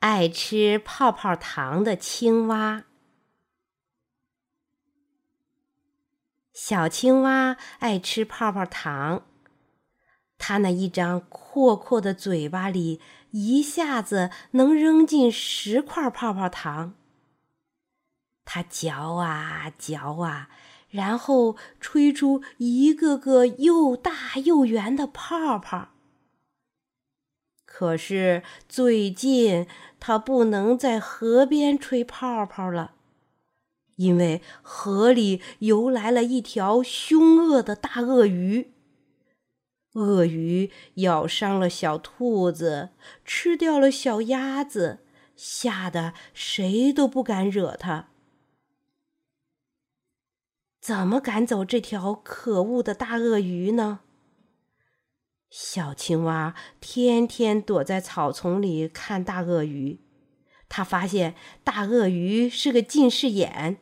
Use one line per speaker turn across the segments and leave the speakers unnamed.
爱吃泡泡糖的青蛙。小青蛙爱吃泡泡糖，它那一张阔阔的嘴巴里一下子能扔进十块泡泡糖。它嚼啊嚼啊，然后吹出一个个又大又圆的泡泡。可是最近，它不能在河边吹泡泡了，因为河里游来了一条凶恶的大鳄鱼。鳄鱼咬伤了小兔子，吃掉了小鸭子，吓得谁都不敢惹它。怎么赶走这条可恶的大鳄鱼呢？小青蛙天天躲在草丛里看大鳄鱼，它发现大鳄鱼是个近视眼，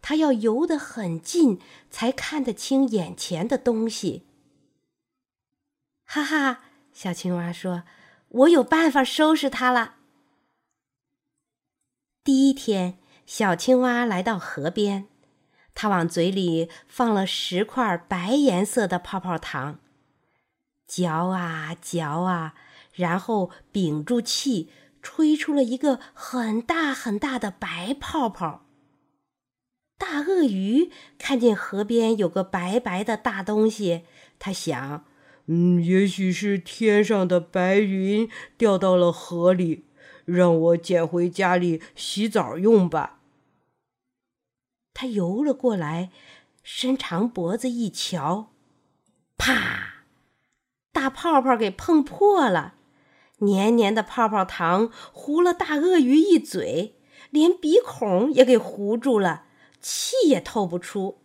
它要游得很近才看得清眼前的东西。哈哈，小青蛙说：“我有办法收拾它了。”第一天，小青蛙来到河边。它往嘴里放了十块白颜色的泡泡糖，嚼啊嚼啊，然后屏住气，吹出了一个很大很大的白泡泡。大鳄鱼看见河边有个白白的大东西，他想：“
嗯，也许是天上的白云掉到了河里，让我捡回家里洗澡用吧。”
他游了过来，伸长脖子一瞧，啪！大泡泡给碰破了，黏黏的泡泡糖糊了大鳄鱼一嘴，连鼻孔也给糊住了，气也透不出。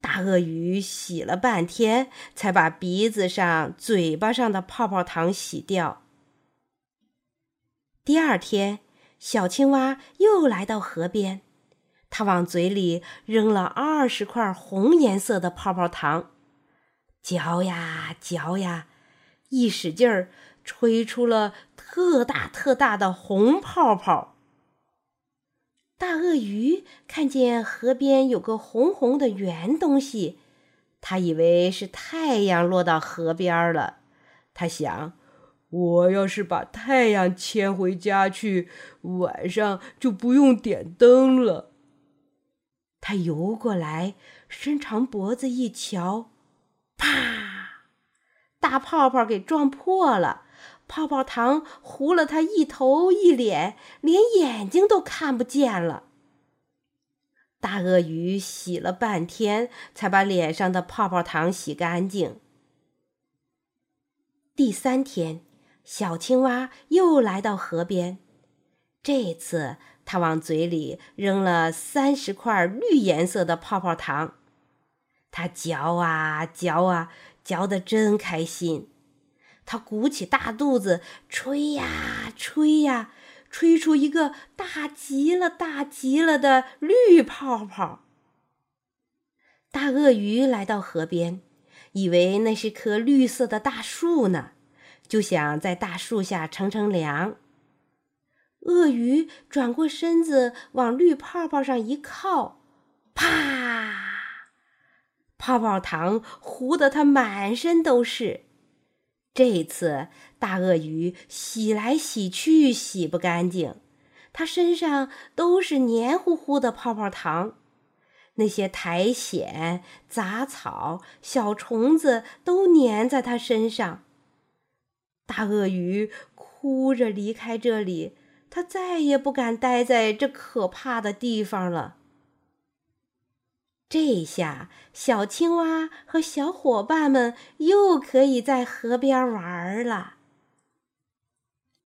大鳄鱼洗了半天，才把鼻子上、嘴巴上的泡泡糖洗掉。第二天，小青蛙又来到河边。它往嘴里扔了二十块红颜色的泡泡糖，嚼呀嚼呀，一使劲儿，吹出了特大特大的红泡泡。大鳄鱼看见河边有个红红的圆东西，他以为是太阳落到河边了。他想，
我要是把太阳牵回家去，晚上就不用点灯了。
他游过来，伸长脖子一瞧，啪！大泡泡给撞破了，泡泡糖糊了他一头一脸，连眼睛都看不见了。大鳄鱼洗了半天，才把脸上的泡泡糖洗干净。第三天，小青蛙又来到河边，这次。他往嘴里扔了三十块绿颜色的泡泡糖，他嚼啊嚼啊，嚼得真开心。他鼓起大肚子，吹呀吹呀，吹出一个大极了、大极了的绿泡泡。大鳄鱼来到河边，以为那是棵绿色的大树呢，就想在大树下乘乘凉。鳄鱼转过身子，往绿泡泡上一靠，啪！泡泡糖糊得他满身都是。这次大鳄鱼洗来洗去洗不干净，它身上都是黏糊糊的泡泡糖，那些苔藓、杂草、小虫子都粘在它身上。大鳄鱼哭着离开这里。他再也不敢待在这可怕的地方了。这下，小青蛙和小伙伴们又可以在河边玩了。